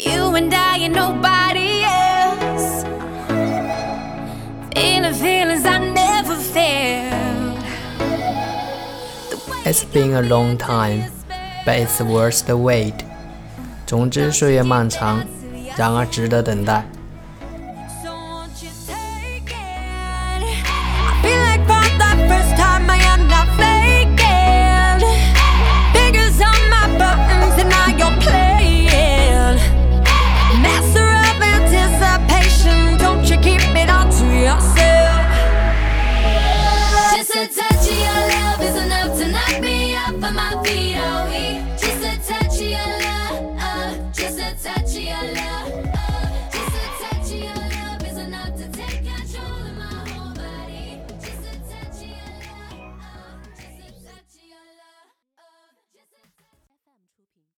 You and I and nobody else. Feeling feelings I never felt. It's been a long time, but it's worth the wait. 总之，岁月漫长，然而值得等待。 My feet.